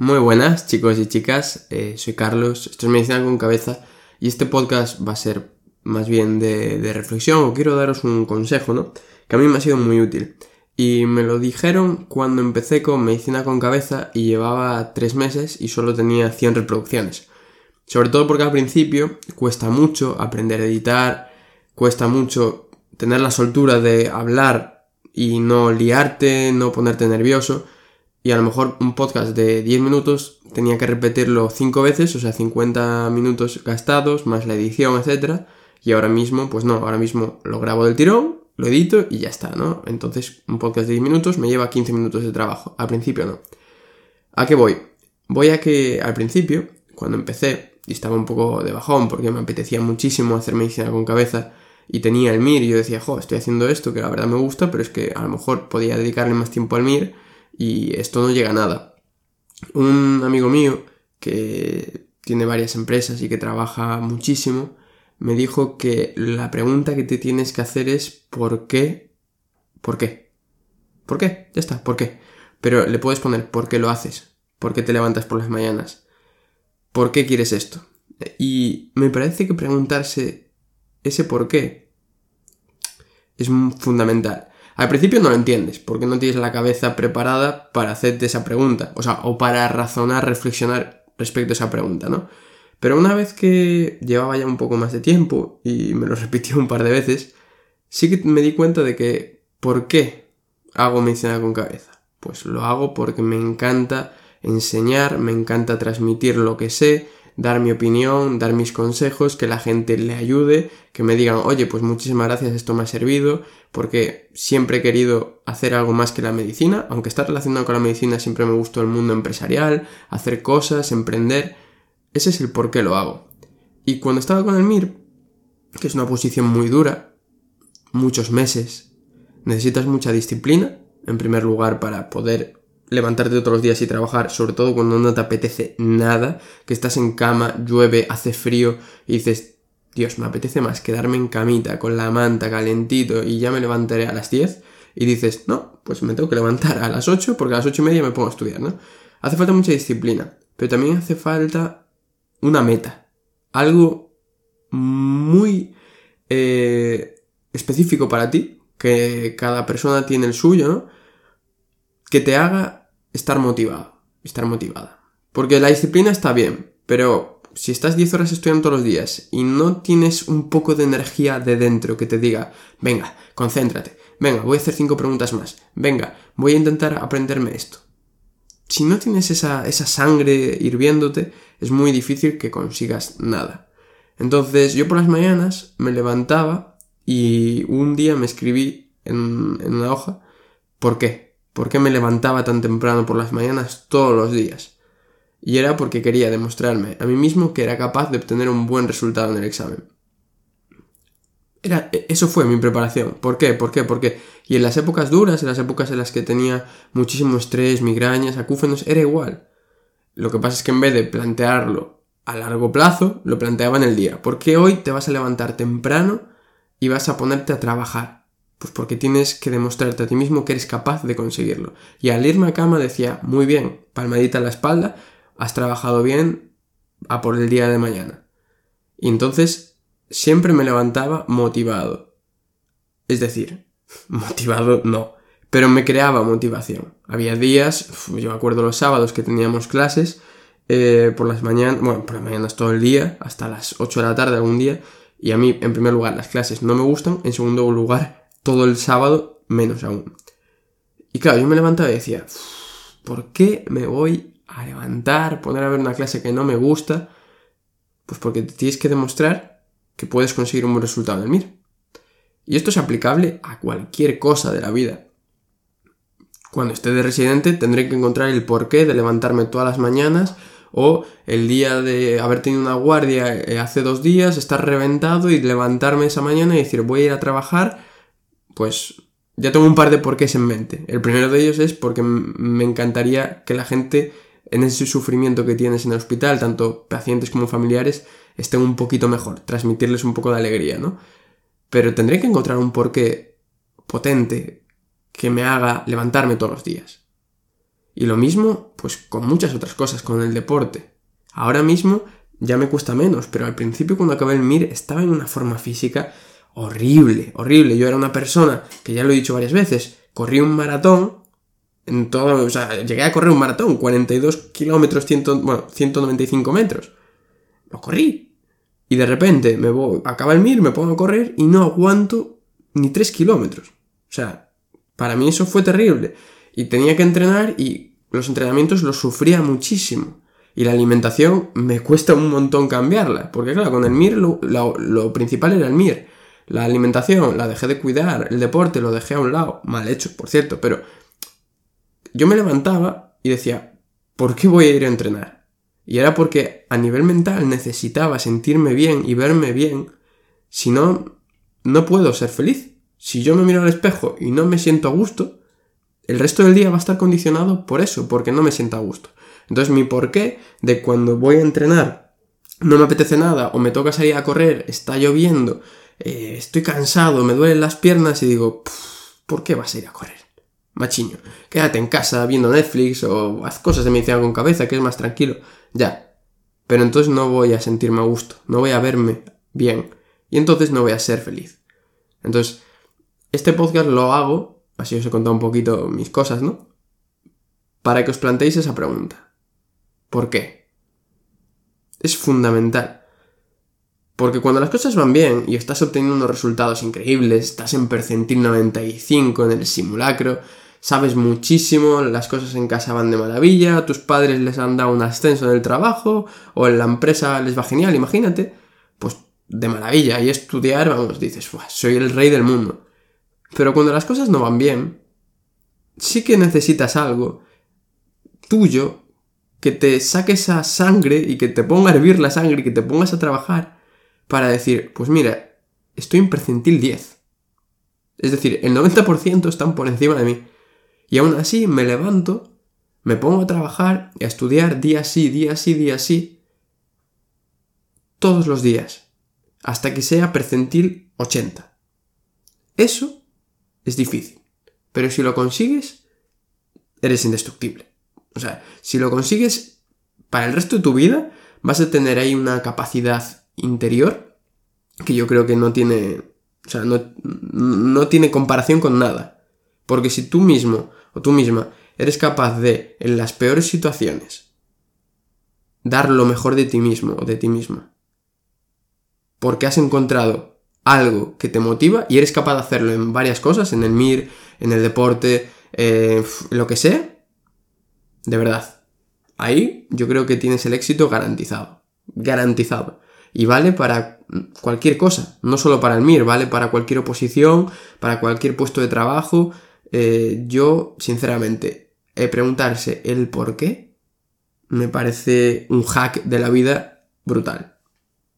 Muy buenas chicos y chicas, eh, soy Carlos, esto es Medicina con Cabeza y este podcast va a ser más bien de, reflexión o quiero daros un consejo, ¿no? Que a mí me ha sido muy útil. Y me lo dijeron cuando empecé con Medicina con Cabeza y llevaba tres meses y solo tenía 100 reproducciones. Sobre todo porque al principio cuesta mucho aprender a editar, cuesta mucho tener la soltura de hablar y no liarte, no ponerte nervioso y a lo mejor un podcast de 10 minutos tenía que repetirlo 5 veces, o sea, 50 minutos gastados, más la edición, etc. Y ahora mismo, pues no, ahora mismo lo grabo del tirón, lo edito y ya está, ¿no? Entonces, un podcast de 10 minutos me lleva 15 minutos de trabajo. Al principio no. ¿A qué voy? Voy a que al principio, cuando empecé, y estaba un poco de bajón porque me apetecía muchísimo hacer medicina con cabeza y tenía el MIR y yo decía, jo, estoy haciendo esto que la verdad me gusta, pero es que a lo mejor podía dedicarle más tiempo al MIR y esto no llega a nada. Un amigo mío que tiene varias empresas y que trabaja muchísimo, me dijo que la pregunta que te tienes que hacer es ¿por qué? ¿Por qué? ¿Por qué? Ya está, ¿por qué? Pero le puedes poner ¿por qué lo haces? ¿Por qué te levantas por las mañanas? ¿Por qué quieres esto? Y me parece que preguntarse ese por qué es fundamental. Al principio no lo entiendes, porque no tienes la cabeza preparada para hacerte esa pregunta, o sea, o para razonar, reflexionar respecto a esa pregunta, ¿no? Pero una vez que llevaba ya un poco más de tiempo y me lo repitió un par de veces, sí que me di cuenta de que ¿por qué hago medicina con cabeza? Pues lo hago porque me encanta enseñar, me encanta transmitir lo que sé, dar mi opinión, dar mis consejos, que la gente le ayude, que me digan, oye, pues muchísimas gracias, esto me ha servido, porque siempre he querido hacer algo más que la medicina, aunque está relacionado con la medicina, siempre me gustó el mundo empresarial, hacer cosas, emprender, ese es el por qué lo hago. Y cuando estaba con el MIR, que es una posición muy dura, muchos meses, necesitas mucha disciplina, en primer lugar, para poder levantarte todos los días y trabajar, sobre todo cuando no te apetece nada, que estás en cama, llueve, hace frío y dices, Dios, me apetece más quedarme en camita con la manta calentito y ya me levantaré a las 10 y dices, no, pues me tengo que levantar a las 8 porque a las 8 y media me pongo a estudiar, ¿no? Hace falta mucha disciplina, pero también hace falta una meta, algo muy eh, específico para ti, que cada persona tiene el suyo, ¿no? Que te haga estar motivado, estar motivada. Porque la disciplina está bien, pero si estás 10 horas estudiando todos los días y no tienes un poco de energía de dentro que te diga, venga, concéntrate, venga, voy a hacer 5 preguntas más, venga, voy a intentar aprenderme esto. Si no tienes esa, esa sangre hirviéndote, es muy difícil que consigas nada. Entonces yo por las mañanas me levantaba y un día me escribí en, en una hoja, ¿por qué? Por qué me levantaba tan temprano por las mañanas todos los días. Y era porque quería demostrarme a mí mismo que era capaz de obtener un buen resultado en el examen. Era, e, eso fue mi preparación. ¿Por qué? ¿Por qué? ¿Por qué? Y en las épocas duras, en las épocas en las que tenía muchísimo estrés, migrañas, acúfenos, era igual. Lo que pasa es que en vez de plantearlo a largo plazo, lo planteaba en el día. ¿Por qué hoy te vas a levantar temprano y vas a ponerte a trabajar? Pues porque tienes que demostrarte a ti mismo que eres capaz de conseguirlo. Y al irme a cama decía, muy bien, palmadita en la espalda, has trabajado bien a por el día de mañana. Y entonces siempre me levantaba motivado. Es decir, motivado no, pero me creaba motivación. Había días, yo me acuerdo los sábados que teníamos clases, eh, por las mañanas, bueno, por las mañanas todo el día, hasta las 8 de la tarde algún día, y a mí, en primer lugar, las clases no me gustan, en segundo lugar, todo el sábado, menos aún. Y claro, yo me levantaba y decía, ¿por qué me voy a levantar, poner a ver una clase que no me gusta? Pues porque tienes que demostrar que puedes conseguir un buen resultado en el MIR. Y esto es aplicable a cualquier cosa de la vida. Cuando esté de residente tendré que encontrar el porqué de levantarme todas las mañanas o el día de haber tenido una guardia eh, hace dos días, estar reventado y levantarme esa mañana y decir voy a ir a trabajar pues ya tengo un par de porqués en mente. El primero de ellos es porque me encantaría que la gente en ese sufrimiento que tienes en el hospital, tanto pacientes como familiares, estén un poquito mejor, transmitirles un poco de alegría, ¿no? Pero tendré que encontrar un porqué potente que me haga levantarme todos los días. Y lo mismo, pues con muchas otras cosas, con el deporte. Ahora mismo ya me cuesta menos, pero al principio cuando acabé el MIR estaba en una forma física horrible, horrible. Yo era una persona que ya lo he dicho varias veces, corrí un maratón en todo, o sea, llegué a correr un maratón, 42 kilómetros, bueno, 195 metros. Lo corrí. Y de repente me voy, acaba el MIR, me pongo a correr y no aguanto ni 3 kilómetros. O sea, para mí eso fue terrible. Y tenía que entrenar y los entrenamientos los sufría muchísimo. Y la alimentación me cuesta un montón cambiarla. Porque claro, con el MIR lo, lo, principal era el MIR. La alimentación la dejé de cuidar, el deporte lo dejé a un lado. Mal hecho, por cierto, pero yo me levantaba y decía, ¿por qué voy a ir a entrenar? Y era porque a nivel mental necesitaba sentirme bien y verme bien. Si no, no puedo ser feliz. Si yo me miro al espejo y no me siento a gusto, el resto del día va a estar condicionado por eso, porque no me siento a gusto. Entonces mi porqué de cuando voy a entrenar no me apetece nada o me toca salir a correr, está lloviendo, eh, estoy cansado, me duelen las piernas y digo, ¿por qué vas a ir a correr? Machiño, quédate en casa viendo Netflix o haz cosas de medicina con cabeza que es más tranquilo. Ya. Pero entonces no voy a sentirme a gusto, no voy a verme bien y entonces no voy a ser feliz. Entonces, este podcast lo hago, así os he contado un poquito mis cosas, ¿no? Para que os planteéis esa pregunta. ¿Por qué? Es fundamental. Porque cuando las cosas van bien y estás obteniendo unos resultados increíbles, estás en percentil 95 en el simulacro, sabes muchísimo, las cosas en casa van de maravilla, tus padres les han dado un ascenso en el trabajo, o en la empresa les va genial, imagínate, pues de maravilla, y estudiar, vamos, dices, soy el rey del mundo. Pero cuando las cosas no van bien, sí que necesitas algo tuyo que te saque esa sangre y que te ponga a hervir la sangre y que te pongas a trabajar para decir, pues mira, estoy en percentil 10. Es decir, el 90% están por encima de mí. Y aún así me levanto, me pongo a trabajar y a estudiar día sí, día sí, día sí, todos los días, hasta que sea percentil 80. Eso es difícil, pero si lo consigues, eres indestructible. O sea, si lo consigues para el resto de tu vida, vas a tener ahí una capacidad interior que yo creo que no tiene, o sea, no, no tiene comparación con nada. Porque si tú mismo o tú misma eres capaz de, en las peores situaciones, dar lo mejor de ti mismo o de ti misma, porque has encontrado algo que te motiva y eres capaz de hacerlo en varias cosas, en el MIR, en el deporte, eh, lo que sea, de verdad. Ahí yo creo que tienes el éxito garantizado. Garantizado. Y vale para cualquier cosa, no solo para el MIR, vale para cualquier oposición, para cualquier puesto de trabajo. Eh, yo, sinceramente, eh, preguntarse el por qué me parece un hack de la vida brutal.